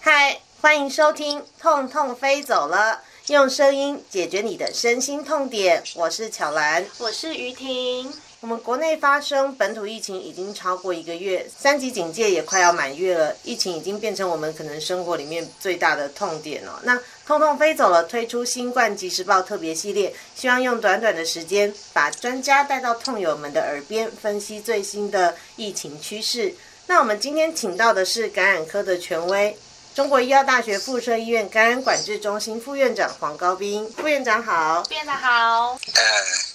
嗨，欢迎收听《痛痛飞走了》，用声音解决你的身心痛点。我是巧兰，我是于婷。我们国内发生本土疫情已经超过一个月，三级警戒也快要满月了，疫情已经变成我们可能生活里面最大的痛点了。那痛痛飞走了，推出新冠即时报特别系列，希望用短短的时间，把专家带到痛友们的耳边，分析最新的疫情趋势。那我们今天请到的是感染科的权威，中国医药大学附设医院感染管制中心副院长黄高斌。副院长好，副院长好。呃，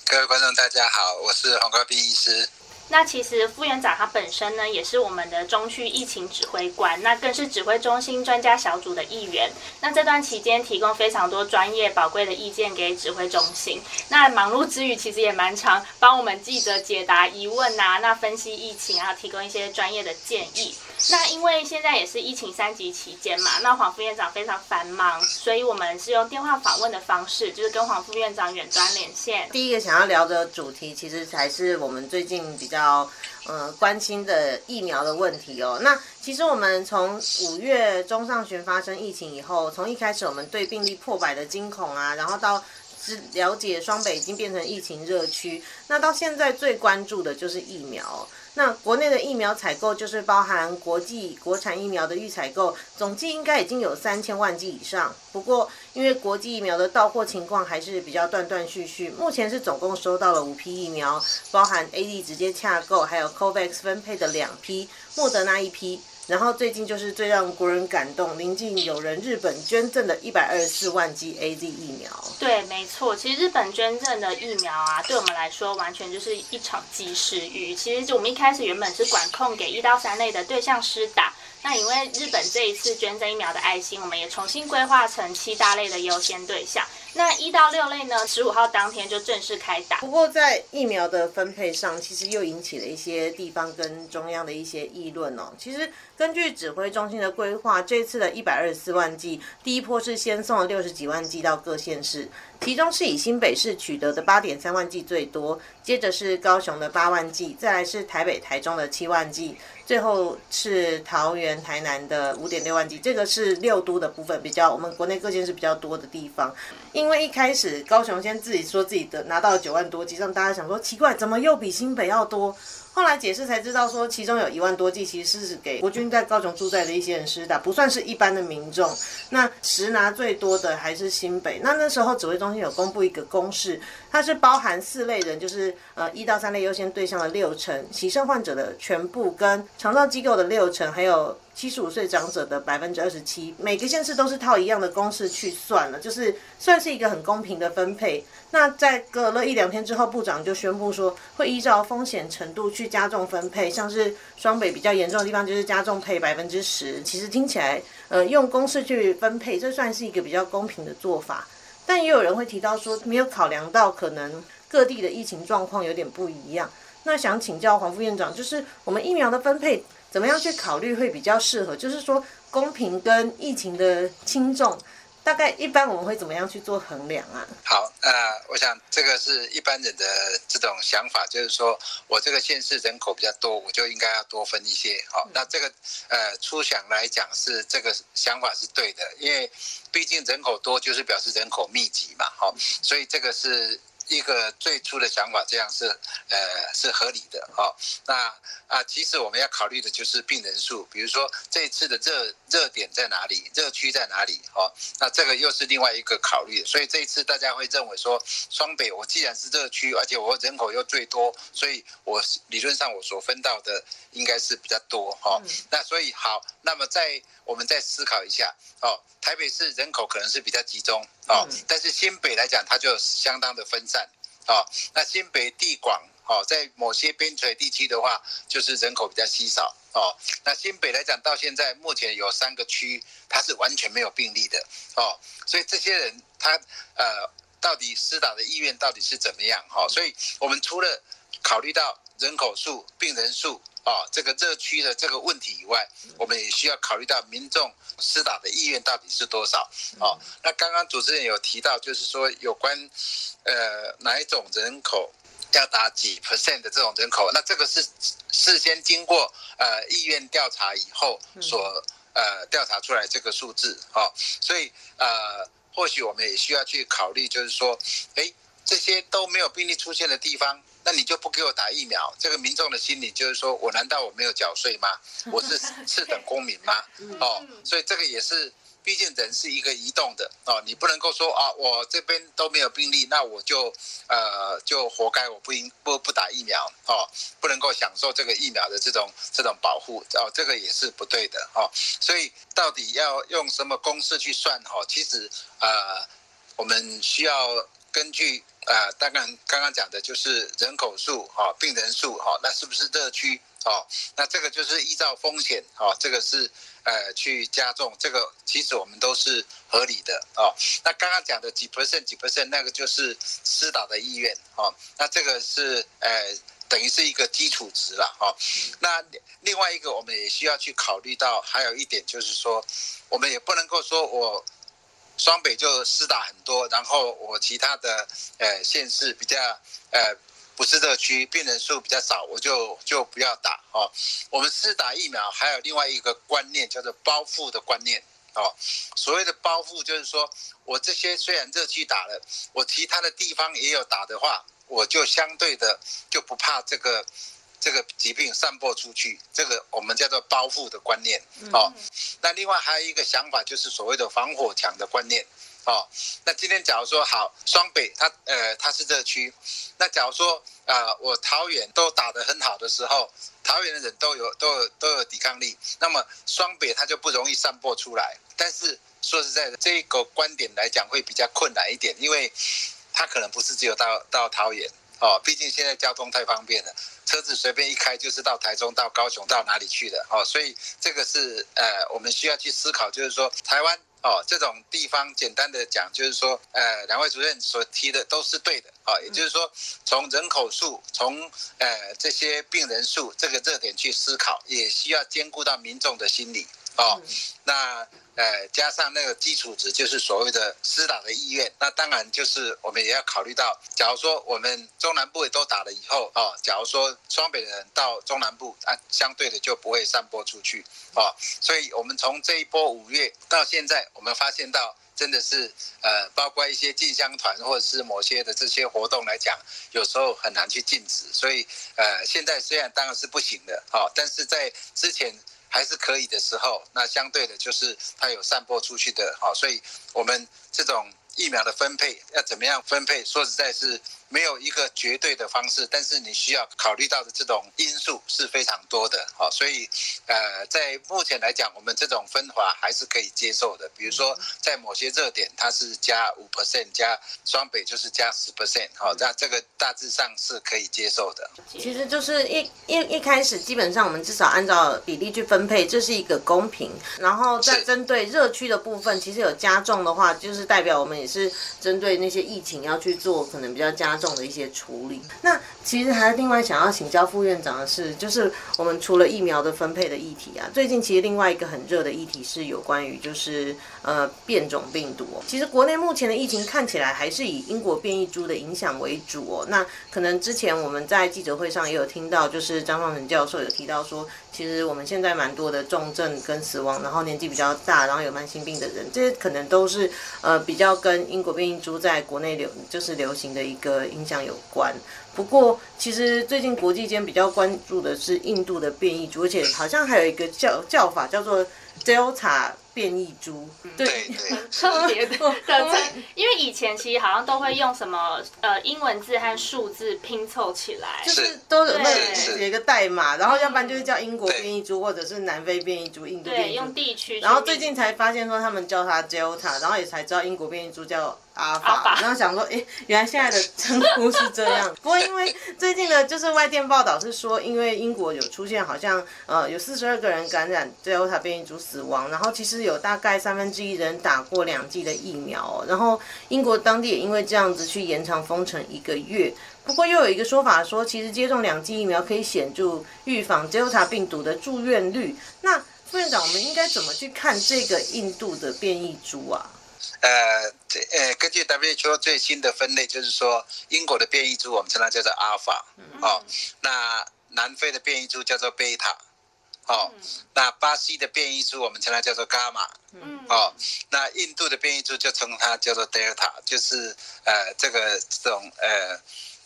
各位观众大家好，我是黄高斌医师。那其实副院长他本身呢，也是我们的中区疫情指挥官，那更是指挥中心专家小组的一员。那这段期间提供非常多专业宝贵的意见给指挥中心。那忙碌之余，其实也蛮常帮我们记者解答疑问啊，那分析疫情啊，提供一些专业的建议。那因为现在也是疫情三级期间嘛，那黄副院长非常繁忙，所以我们是用电话访问的方式，就是跟黄副院长远端连线。第一个想要聊的主题，其实才是我们最近比较呃关心的疫苗的问题哦。那其实我们从五月中上旬发生疫情以后，从一开始我们对病例破百的惊恐啊，然后到知了解双北已经变成疫情热区，那到现在最关注的就是疫苗。那国内的疫苗采购就是包含国际国产疫苗的预采购，总计应该已经有三千万剂以上。不过，因为国际疫苗的到货情况还是比较断断续续，目前是总共收到了五批疫苗，包含 A D 直接洽购，还有 COVAX 分配的两批，莫德纳一批。然后最近就是最让国人感动，临近有人日本捐赠的一百二十四万剂 A Z 疫苗。对，没错，其实日本捐赠的疫苗啊，对我们来说完全就是一场及时雨。其实就我们一开始原本是管控给一到三类的对象施打，那因为日本这一次捐赠疫苗的爱心，我们也重新规划成七大类的优先对象。那一到六类呢？十五号当天就正式开打。不过在疫苗的分配上，其实又引起了一些地方跟中央的一些议论哦。其实根据指挥中心的规划，这次的一百二十四万剂，第一波是先送了六十几万剂到各县市，其中是以新北市取得的八点三万剂最多，接着是高雄的八万剂，再来是台北、台中的七万剂，最后是桃园、台南的五点六万剂。这个是六都的部分，比较我们国内各县市比较多的地方。因为一开始高雄先自己说自己的拿到了九万多剂，让大家想说奇怪，怎么又比新北要多？后来解释才知道，说其中有一万多剂其实是给国军在高雄驻在的一些人施打，不算是一般的民众。那实拿最多的还是新北。那那时候指挥中心有公布一个公式，它是包含四类人，就是呃一到三类优先对象的六成，洗肾患者的全部，跟肠道机构的六成，还有七十五岁长者的百分之二十七。每个县市都是套一样的公式去算了，就是算是一个很公平的分配。那在隔了一两天之后，部长就宣布说，会依照风险程度去加重分配，像是双北比较严重的地方，就是加重配百分之十。其实听起来，呃，用公式去分配，这算是一个比较公平的做法。但也有人会提到说，没有考量到可能各地的疫情状况有点不一样。那想请教黄副院长，就是我们疫苗的分配怎么样去考虑会比较适合？就是说公平跟疫情的轻重。大概一般我们会怎么样去做衡量啊？好，呃，我想这个是一般人的这种想法，就是说我这个县市人口比较多，我就应该要多分一些。好，那这个呃初想来讲是这个想法是对的，因为毕竟人口多就是表示人口密集嘛，好，所以这个是。一个最初的想法，这样是呃是合理的哦。那啊，其实我们要考虑的就是病人数，比如说这一次的热热点在哪里，热区在哪里哦。那这个又是另外一个考虑。所以这一次大家会认为说，双北我既然是热区，而且我人口又最多，所以我理论上我所分到的应该是比较多哈。那所以好，那么在我们再思考一下哦，台北市人口可能是比较集中哦，但是新北来讲，它就相当的分散哦。那新北地广哦，在某些边陲地区的话，就是人口比较稀少哦。那新北来讲，到现在目前有三个区，它是完全没有病例的哦。所以这些人他呃，到底施打的意愿到底是怎么样哈？所以我们除了考虑到人口数、病人数啊这个热区的这个问题以外，我们也需要考虑到民众施打的意愿到底是多少。哦，那刚刚主持人有提到，就是说有关呃哪一种人口要打几 percent 的这种人口，那这个是事先经过呃意愿调查以后所呃调查出来这个数字。哦，所以呃或许我们也需要去考虑，就是说，哎。这些都没有病例出现的地方，那你就不给我打疫苗？这个民众的心理就是说，我难道我没有缴税吗？我是 次等公民吗？哦，所以这个也是，毕竟人是一个移动的哦，你不能够说啊，我这边都没有病例，那我就呃就活该，我不应不不打疫苗哦，不能够享受这个疫苗的这种这种保护哦，这个也是不对的哦。所以到底要用什么公式去算哦？其实呃，我们需要根据。啊，大概，刚刚讲的就是人口数哈，病人数哈，那是不是热区哦？那这个就是依照风险哦，这个是呃去加重这个，其实我们都是合理的哦。那刚刚讲的几 percent 几 percent 那个就是施打的意愿哦，那这个是呃等于是一个基础值了哦。那另外一个我们也需要去考虑到，还有一点就是说，我们也不能够说我。双北就施打很多，然后我其他的呃县市比较呃不是热区，病人数比较少，我就就不要打哦。我们施打疫苗还有另外一个观念叫做包覆的观念哦。所谓的包覆就是说我这些虽然热区打了，我其他的地方也有打的话，我就相对的就不怕这个。这个疾病散播出去，这个我们叫做包覆的观念哦。那另外还有一个想法，就是所谓的防火墙的观念哦。那今天假如说好，双北它呃它是热区，那假如说啊我桃园都打得很好的时候，桃园的人都有都有都有抵抗力，那么双北它就不容易散播出来。但是说实在的，这个观点来讲会比较困难一点，因为它可能不是只有到到桃园。哦，毕竟现在交通太方便了，车子随便一开就是到台中、到高雄、到哪里去的哦，所以这个是呃，我们需要去思考，就是说台湾哦这种地方，简单的讲就是说，呃，两位主任所提的都是对的啊，也就是说从人口数、从呃这些病人数这个热点去思考，也需要兼顾到民众的心理哦，那。呃，加上那个基础值，就是所谓的施打的意愿。那当然就是我们也要考虑到，假如说我们中南部也都打了以后，哦，假如说双北的人到中南部，啊，相对的就不会散播出去，哦，所以我们从这一波五月到现在，我们发现到真的是，呃，包括一些进香团或者是某些的这些活动来讲，有时候很难去禁止。所以，呃，现在虽然当然是不行的，哦，但是在之前。还是可以的时候，那相对的就是它有散播出去的，好，所以我们这种疫苗的分配要怎么样分配？说实在是。没有一个绝对的方式，但是你需要考虑到的这种因素是非常多的，好，所以呃，在目前来讲，我们这种分法还是可以接受的。比如说，在某些热点，它是加五 percent，加双北就是加十 percent，好，那这个大致上是可以接受的。其实就是一一一开始，基本上我们至少按照比例去分配，这是一个公平。然后再针对热区的部分，其实有加重的话，就是代表我们也是针对那些疫情要去做可能比较加。重的一些处理。那其实还另外想要请教副院长的是，就是我们除了疫苗的分配的议题啊，最近其实另外一个很热的议题是有关于就是呃变种病毒。其实国内目前的疫情看起来还是以英国变异株的影响为主哦。那可能之前我们在记者会上也有听到，就是张放成教授有提到说，其实我们现在蛮多的重症跟死亡，然后年纪比较大，然后有慢性病的人，这些可能都是呃比较跟英国变异株在国内流就是流行的一个。影响有关，不过其实最近国际间比较关注的是印度的变异株，而且好像还有一个叫叫法叫做 Delta。变异株，对，特别的，因为以前其实好像都会用什么呃英文字和数字拼凑起来，就是都有那写一个代码，然后要不然就是叫英国变异株，或者是南非变异株、印度变异株，用地区。然后最近才发现说他们叫它 Delta，然后也才知道英国变异株叫阿阿法法，然后想说，哎，原来现在的称呼是这样。不过因为最近呢，就是外电报道是说，因为英国有出现好像呃有四十二个人感染 Delta 变异株死亡，然后其实有大概三分之一人打过两剂的疫苗哦，然后英国当地也因为这样子去延长封城一个月。不过又有一个说法说，其实接种两剂疫苗可以显著预防 Delta 病毒的住院率。那副院长，我们应该怎么去看这个印度的变异株啊？呃，这呃，根据 WHO 最新的分类，就是说英国的变异株我们称它叫做阿尔法，哦，那南非的变异株叫做贝塔，哦，那巴西的变异株我们称它叫做伽马，嗯，哦，那印度的变异株就称它叫做 Delta，就是呃这个这种呃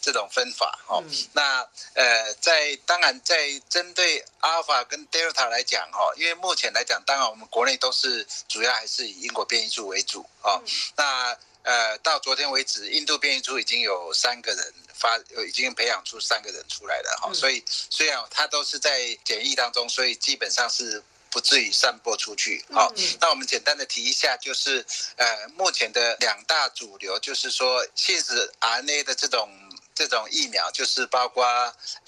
这种分法哦。那呃在当然在针对阿尔法跟 Delta 来讲哈、哦，因为目前来讲，当然我们国内都是主要还是以英国变异株为主哦。那呃到昨天为止，印度变异株已经有三个人。发已经培养出三个人出来了哈，所以虽然它都是在检疫当中，所以基本上是不至于散播出去。好，那我们简单的提一下，就是呃，目前的两大主流，就是说信使 RNA 的这种这种疫苗，就是包括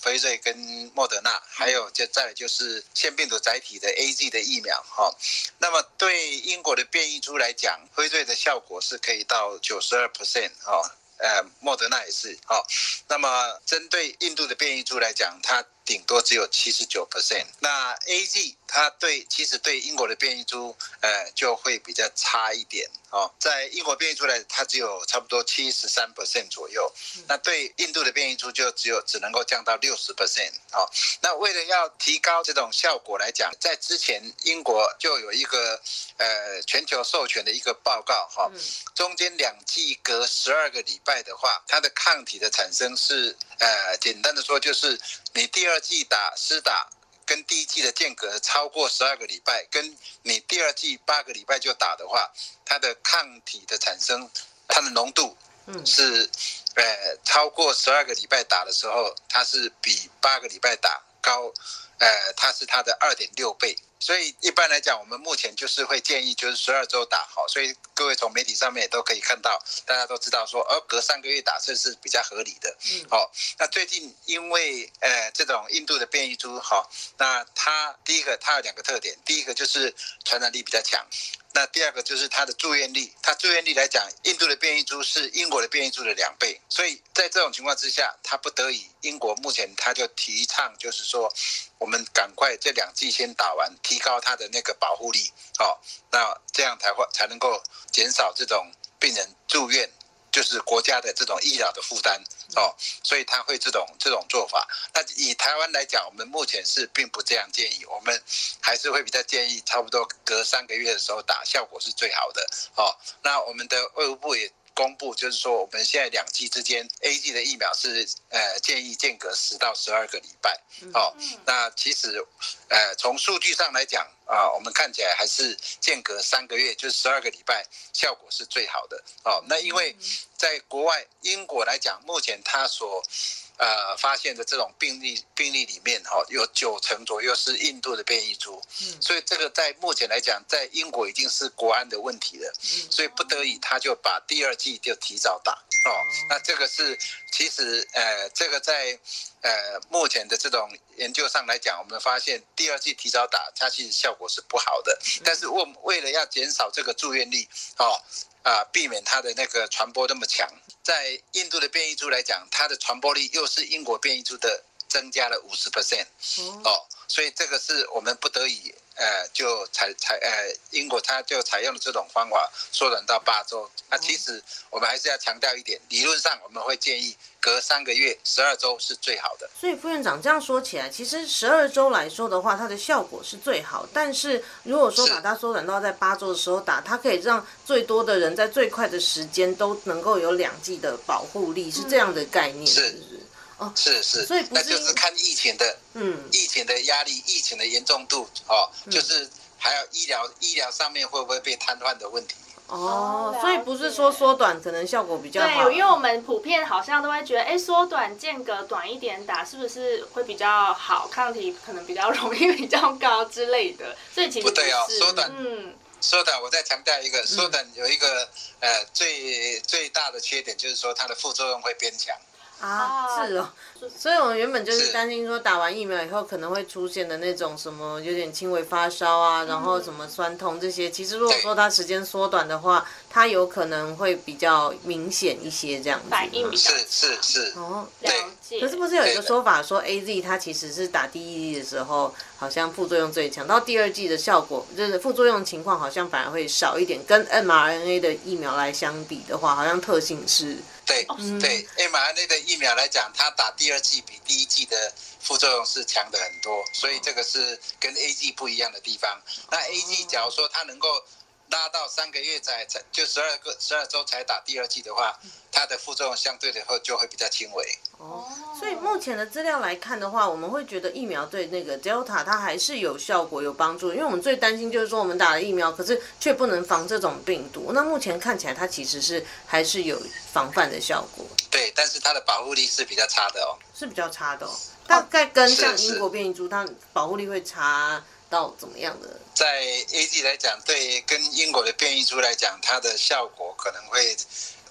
辉瑞跟莫德纳，还有就再来就是腺病毒载体的 AZ 的疫苗哈。那么对英国的变异株来讲，辉瑞的效果是可以到九十二 percent 哈。呃，莫德纳也是哦。那么针对印度的变异株来讲，它顶多只有七十九 percent。那 A Z 它对其实对英国的变异株，呃，就会比较差一点哦。在英国变异株来，它只有差不多七十三 percent 左右。那对印度的变异株就只有只能够降到六十 percent 哦。那为了要提高这种效果来讲，在之前英国就有一个呃全球授权的一个报告哈，中间两剂隔十二个礼拜的话，它的抗体的产生是呃简单的说就是你第二剂打施打。跟第一季的间隔超过十二个礼拜，跟你第二季八个礼拜就打的话，它的抗体的产生，它的浓度是，呃，超过十二个礼拜打的时候，它是比八个礼拜打高，呃，它是它的二点六倍。所以一般来讲，我们目前就是会建议就是十二周打好。所以各位从媒体上面也都可以看到，大家都知道说，呃，隔三个月打这是比较合理的。嗯，好，那最近因为呃这种印度的变异株哈，那它第一个它有两个特点，第一个就是传染力比较强。那第二个就是它的住院率，它住院率来讲，印度的变异株是英国的变异株的两倍，所以在这种情况之下，它不得已，英国目前它就提倡，就是说，我们赶快这两剂先打完，提高它的那个保护力，哦，那这样才会才能够减少这种病人住院。就是国家的这种医疗的负担哦，所以他会这种这种做法。那以台湾来讲，我们目前是并不这样建议，我们还是会比较建议，差不多隔三个月的时候打，效果是最好的哦。那我们的卫福部也公布，就是说我们现在两剂之间 A G 的疫苗是呃建议间隔十到十二个礼拜哦。那其实呃从数据上来讲啊，我们看起来还是间隔三个月，就是十二个礼拜，效果是最好的哦。那因为在国外英国来讲，目前它所呃发现的这种病例病例里面哈，有九成左右是印度的变异株，嗯。所以这个在目前来讲，在英国已经是国安的问题了，所以不得已他就把第二剂就提早打哦。那这个是其实呃这个在呃目前的这种研究上来讲，我们发现第二剂提早打，它其实效果是不好的，但是为为了要减少这个住院率哦。啊，避免它的那个传播那么强，在印度的变异株来讲，它的传播力又是英国变异株的增加了五十 percent，哦，所以这个是我们不得已，呃，就采采呃，英国它就采用了这种方法，缩短到八周。那其实我们还是要强调一点，理论上我们会建议隔三个月，十二周是最好的。所以副院长这样说起来，其实十二周来说的话，它的效果是最好。但是如果说把它缩短到在八周的时候打，它可以让最多的人在最快的时间都能够有两剂的保护力，是这样的概念，是是？哦，是是，所以那就是看疫情的，嗯，疫情的压力、疫情的严重度，哦，就是还有医疗医疗上面会不会被瘫痪的问题。哦，所以不是说缩短可能效果比较好。对，因为我们普遍好像都会觉得，哎，缩短间隔短一点打，是不是会比较好？抗体可能比较容易比较高之类的。所以其实不对哦，缩短，嗯。缩短，我再强调一个，缩短有一个呃最最大的缺点就是说它的副作用会变强。啊，是哦，所以我们原本就是担心说打完疫苗以后可能会出现的那种什么有点轻微发烧啊，然后什么酸痛这些。其实如果说它时间缩短的话，它有可能会比较明显一些这样子。反应比较是是是。哦，了解。可是不是有一个说法说 A Z 它其实是打第一剂的时候好像副作用最强，到第二剂的效果就是副作用情况好像反而会少一点，跟 m R N A 的疫苗来相比的话，好像特性是。对对，mRNA 的疫苗来讲，它打第二剂比第一剂的副作用是强的很多，所以这个是跟 A G 不一样的地方。那 A G 假如说它能够拉到三个月才才就十二个十二周才打第二剂的话，它的副作用相对的会就会比较轻微。哦，所以目前的资料来看的话，我们会觉得疫苗对那个 Delta 它还是有效果、有帮助。因为我们最担心就是说，我们打了疫苗，可是却不能防这种病毒。那目前看起来，它其实是还是有防范的效果。对，但是它的保护力是比较差的哦，是比较差的哦。大概跟像英国变异株，它保护力会差到怎么样的？在 A G 来讲，对，跟英国的变异株来讲，它的效果可能会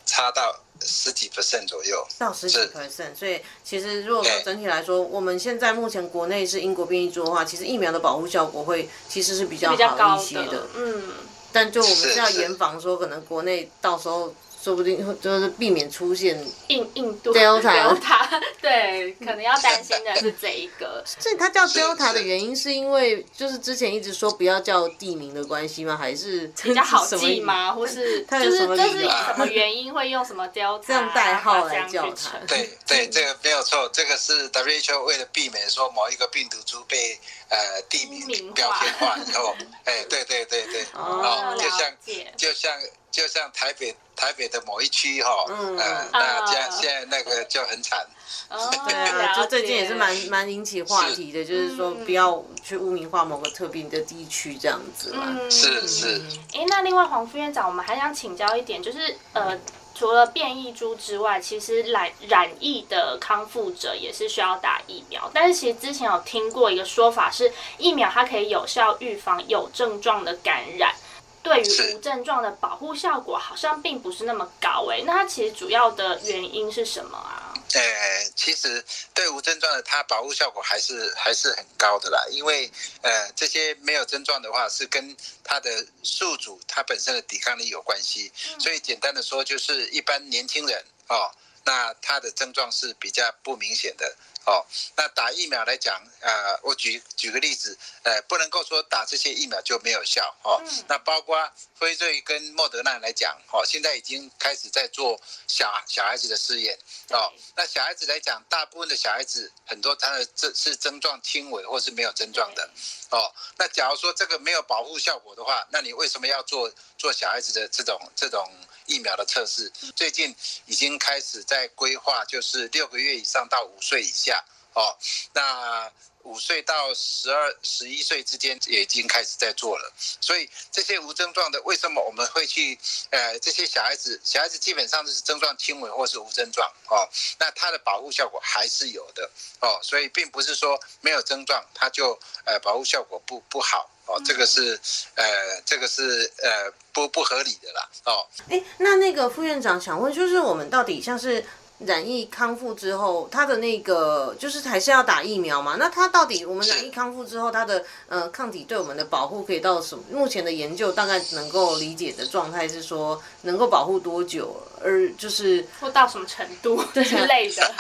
差到。十几 percent 左右，到十几 percent，所以其实如果说整体来说，我们现在目前国内是英国变异株的话，其实疫苗的保护效果会其实是比较好一些的，嗯，但就我们是要严防说，可能国内到时候。说不定就是避免出现印印度 Delta，对，可能要担心的是这一个。所以它叫 Delta 的原因，是因为就是之前一直说不要叫地名的关系吗？还是比较好记吗？或是就是就是什么原因会用什么 Delta 这样代号来叫它？对对，这个没有错，这个是 WHO 为了避免说某一个病毒株被呃地名标签化以后，哎，对对对对，哦，就像就像。就像台北台北的某一区哈，嗯，那这样现在那个就很惨。哦，对，就最近也是蛮蛮引起话题的，就是说不要去污名化某个特定的地区这样子嘛。是是。哎，那另外黄副院长，我们还想请教一点，就是呃，除了变异株之外，其实染染疫的康复者也是需要打疫苗。但是其实之前有听过一个说法是，疫苗它可以有效预防有症状的感染。对于无症状的保护效果好像并不是那么高诶，那它其实主要的原因是什么啊？呃，其实对无症状的它保护效果还是还是很高的啦，因为呃这些没有症状的话是跟它的宿主它本身的抵抗力有关系，所以简单的说就是一般年轻人哦，那他的症状是比较不明显的。哦，那打疫苗来讲，呃，我举举个例子，呃，不能够说打这些疫苗就没有效，哦，那包括辉瑞跟莫德纳来讲，哦，现在已经开始在做小小孩子的试验，哦，那小孩子来讲，大部分的小孩子很多他的症是症状轻微或是没有症状的，哦，那假如说这个没有保护效果的话，那你为什么要做做小孩子的这种这种？疫苗的测试？最近已经开始在规划，就是六个月以上到五岁以下哦，那五岁到十二十一岁之间也已经开始在做了。所以这些无症状的，为什么我们会去？呃，这些小孩子，小孩子基本上都是症状轻微或是无症状哦，那它的保护效果还是有的哦，所以并不是说没有症状它就呃保护效果不不好。哦，这个是，呃，这个是呃不不合理的啦。哦，哎，那那个副院长想问，就是我们到底像是。染疫康复之后，他的那个就是还是要打疫苗嘛？那他到底我们染疫康复之后，他的呃抗体对我们的保护可以到什么？目前的研究大概能够理解的状态是说，能够保护多久？而就是或到什么程度 之类的？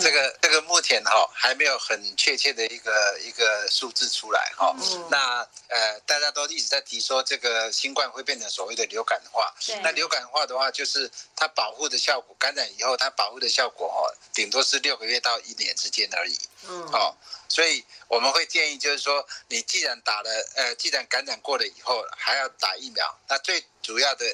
这个这个目前哈还没有很确切的一个一个数字出来哈。那呃大家都一直在提说，这个新冠会变成所谓的流感化。那流感化的话，就是它保护的效果，感染以后它保保护的效果哦，顶多是六个月到一年之间而已。嗯，哦，所以我们会建议，就是说，你既然打了，呃，既然感染过了以后还要打疫苗，那最主要的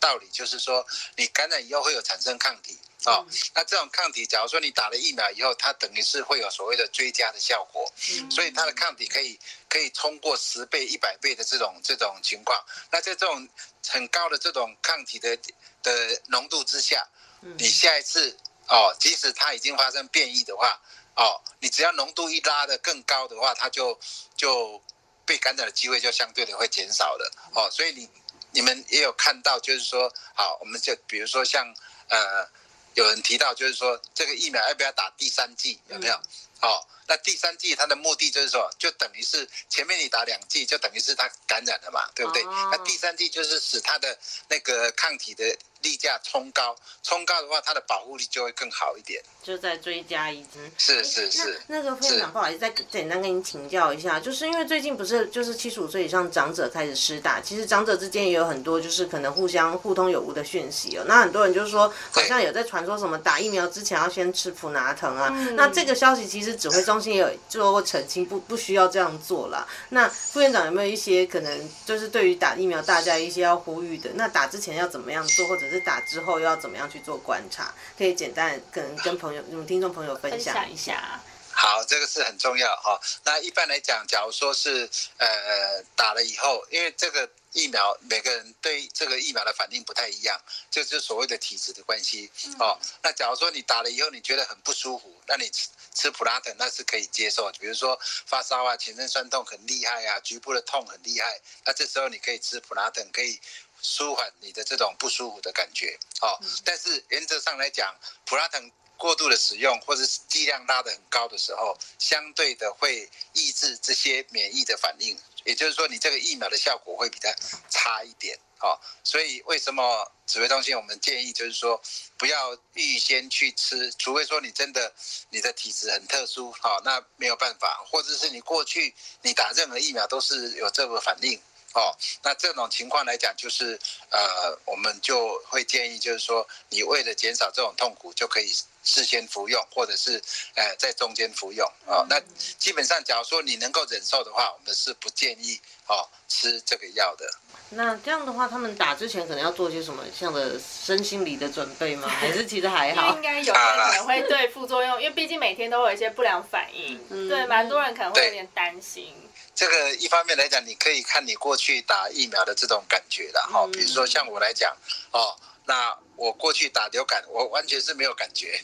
道理就是说，你感染以后会有产生抗体。哦，那这种抗体，假如说你打了疫苗以后，它等于是会有所谓的追加的效果。嗯，所以它的抗体可以可以通过十倍、一百倍的这种这种情况。那在这种很高的这种抗体的的浓度之下。你下一次哦，即使它已经发生变异的话，哦，你只要浓度一拉的更高的话，它就就被感染的机会就相对的会减少了哦。所以你你们也有看到，就是说，好，我们就比如说像呃，有人提到，就是说这个疫苗要不要打第三剂，有没有？哦，那第三剂它的目的就是说，就等于是前面你打两剂，就等于是它感染了嘛，对不对？那第三剂就是使它的那个抗体的。例价冲高，冲高的话，它的保护力就会更好一点。就再追加一支。是是是。那个副院长，不好意思，再简单跟您请教一下，就是因为最近不是就是七十五岁以上长者开始施打，其实长者之间也有很多就是可能互相互通有无的讯息哦。那很多人就是说，好像有在传说什么打疫苗之前要先吃普拿疼啊。那这个消息其实指挥中心也有做过澄清，不不需要这样做了。那副院长有没有一些可能就是对于打疫苗大家一些要呼吁的？那打之前要怎么样做，或者？是打之后要怎么样去做观察？可以简单跟跟朋友、听众朋友分享一下。好，这个是很重要哈。那一般来讲，假如说是呃打了以后，因为这个疫苗每个人对这个疫苗的反应不太一样，就是所谓的体质的关系哦。那假如说你打了以后你觉得很不舒服，那你吃吃普拉疼那是可以接受。比如说发烧啊、全身酸痛很厉害啊、局部的痛很厉害，那这时候你可以吃普拉疼，可以。舒缓你的这种不舒服的感觉，哦，但是原则上来讲，普拉腾过度的使用或者是剂量拉得很高的时候，相对的会抑制这些免疫的反应，也就是说，你这个疫苗的效果会比较差一点，哦，所以为什么指挥中心我们建议就是说，不要预先去吃，除非说你真的你的体质很特殊，好，那没有办法，或者是你过去你打任何疫苗都是有这个反应。哦，那这种情况来讲，就是呃，我们就会建议，就是说，你为了减少这种痛苦，就可以事先服用，或者是呃在中间服用。哦，那基本上，假如说你能够忍受的话，我们是不建议哦吃这个药的。那这样的话，他们打之前可能要做些什么像的身心理的准备吗？还是其实还好？应该有些可能会对副作用，因为毕竟每天都会有一些不良反应，对，蛮多人可能会有点担心。这个一方面来讲，你可以看你过去打疫苗的这种感觉的哈，比如说像我来讲，哦，那我过去打流感，我完全是没有感觉，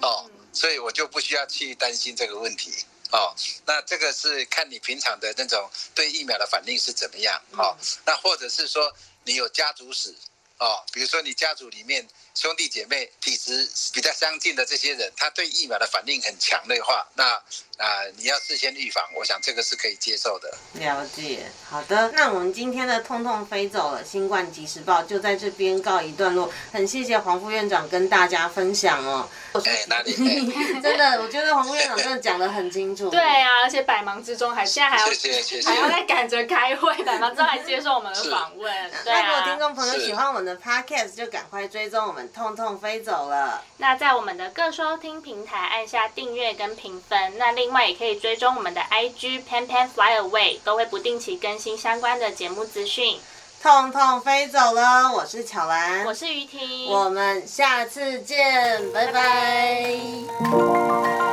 哦，所以我就不需要去担心这个问题，哦，那这个是看你平常的那种对疫苗的反应是怎么样，哦，那或者是说你有家族史，哦，比如说你家族里面。兄弟姐妹体质比较相近的这些人，他对疫苗的反应很强的话，那啊，你要事先预防，我想这个是可以接受的。了解，好的，那我们今天的痛痛飞走了新冠即时报就在这边告一段落。很谢谢黄副院长跟大家分享哦。哎，哪里？真的，我觉得黄副院长真的讲的很清楚。对啊，而且百忙之中还现在还要谢谢还要在赶着开会，百忙之中还接受我们的访问。那如果听众朋友喜欢我们的 podcast，就赶快追踪我们。痛痛飞走了。那在我们的各收听平台按下订阅跟评分。那另外也可以追踪我们的 IG Pan Pan Fly Away，都会不定期更新相关的节目资讯。痛痛飞走了，我是巧兰，我是于婷，我们下次见，拜拜。